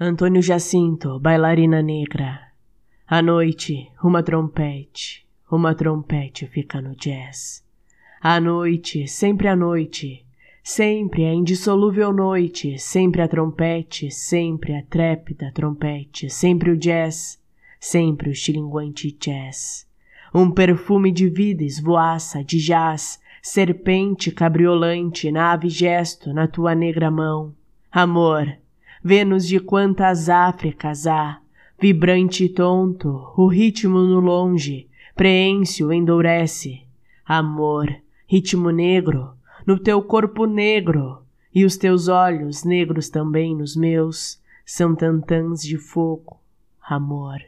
Antônio Jacinto, bailarina negra. À noite, uma trompete, uma trompete fica no jazz. À noite, sempre à noite, sempre a indissolúvel noite, sempre a trompete, sempre a trépida trompete, sempre o jazz, sempre o xilinguante jazz. Um perfume de vida esvoaça, de jazz, serpente cabriolante, nave gesto na tua negra mão. Amor, Vênus de quantas Áfricas há, vibrante e tonto, o ritmo no longe, preêncio endurece. Amor, ritmo negro, no teu corpo negro, e os teus olhos negros também nos meus, são tantãs de fogo, amor.